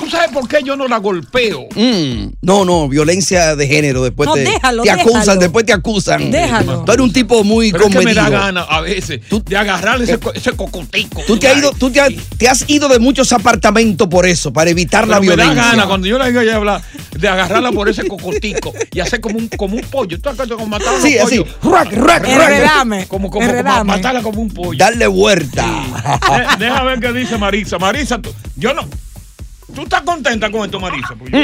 ¿tú sabes por qué yo no la golpeo? Mm, no, no, violencia de género. Después No, te, déjalo, te acusan, déjalo. después te acusan. Déjalo. Tú eres un tipo muy Pero es que me da gana a veces de agarrarle ese, ese cocotico. Tú te has ido, tú te has, te has ido de muchos apartamentos por eso, para evitar la Pero me da violencia. gana cuando yo le digo hablar de agarrarla por ese cocotico y hacer como un, como un pollo. ¿Tú acuerdas como matar a Sí, así. Rack, rack, rack. Enredame, Como, como, matarla como un pollo. Darle vuelta. De- Deja ver qué dice Marisa. Marisa, tú- yo no. ¿Tú estás contenta con esto, Marisa? Pues yo-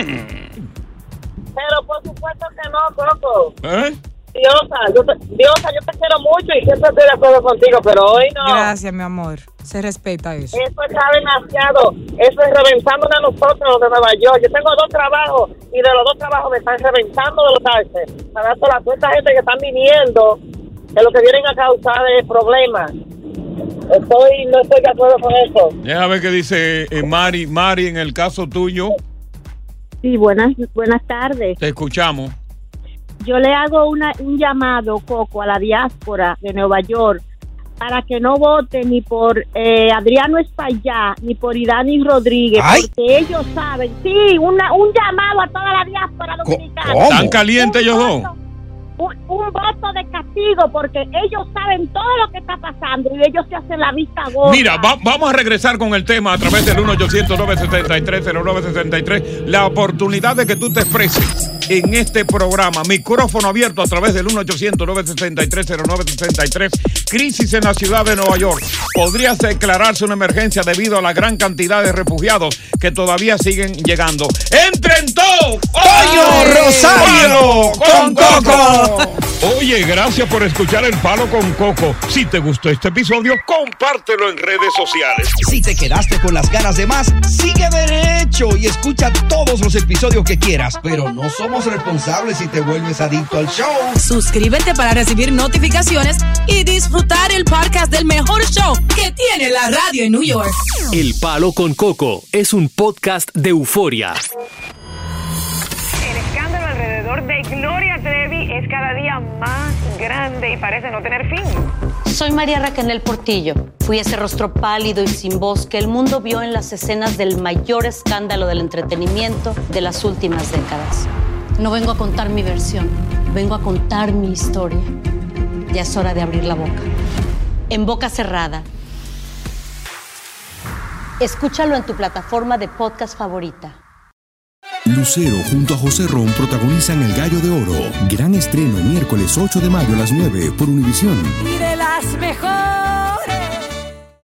Pero por supuesto que no, Coco. ¿Eh? Diosa, yo te, Diosa, yo te quiero mucho y siempre estoy de acuerdo contigo, pero hoy no. Gracias, mi amor. Se respeta eso. Eso está demasiado. Eso es reventándonos a nosotros los de Nueva York. Yo tengo dos trabajos y de los dos trabajos me están reventando de los taxes. Para toda esta gente que están viniendo, que lo que vienen a causar es problemas. Estoy, no estoy de acuerdo con eso. Deja ver qué dice eh, Mari. Mari, en el caso tuyo, Sí, buenas, buenas tardes. te escuchamos. Yo le hago una, un llamado, Coco, a la diáspora de Nueva York para que no voten ni por eh, Adriano Espaillá ni por Idani Rodríguez, Ay. porque ellos saben. Sí, una, un llamado a toda la diáspora dominicana. ¿Tan caliente ellos dos? Un, voto de castigo, porque ellos saben todo lo que está pasando y ellos se hacen la vista gorda. Mira, va- vamos a regresar con el tema a través del 1-800-973-0973. La oportunidad de que tú te expreses en este programa. Micrófono abierto a través del 1-800-973-0973. Crisis en la ciudad de Nueva York. Podría declararse una emergencia debido a la gran cantidad de refugiados que todavía siguen llegando. ¡Entren todos! ¡Coño, Rosario! ¡Con Coco! Oye, gracias por escuchar El Palo con Coco. Si te gustó este episodio, compártelo en redes sociales. Si te quedaste con las ganas de más, sigue derecho y escucha todos los episodios que quieras. Pero no somos responsables si te vuelves adicto al show. Suscríbete para recibir notificaciones y disfrutar el podcast del mejor show que tiene la radio en New York. El Palo con Coco es un podcast de euforia. El escándalo alrededor de Gloria Trevi es cada día más grande y parece no tener fin. Soy María Raquel Portillo. Fui ese rostro pálido y sin voz que el mundo vio en las escenas del mayor escándalo del entretenimiento de las últimas décadas. No vengo a contar mi versión, vengo a contar mi historia. Ya es hora de abrir la boca. En boca cerrada. Escúchalo en tu plataforma de podcast favorita. Lucero junto a José Ron protagonizan El Gallo de Oro. Gran estreno miércoles 8 de mayo a las 9 por Univisión. Y de las mejores.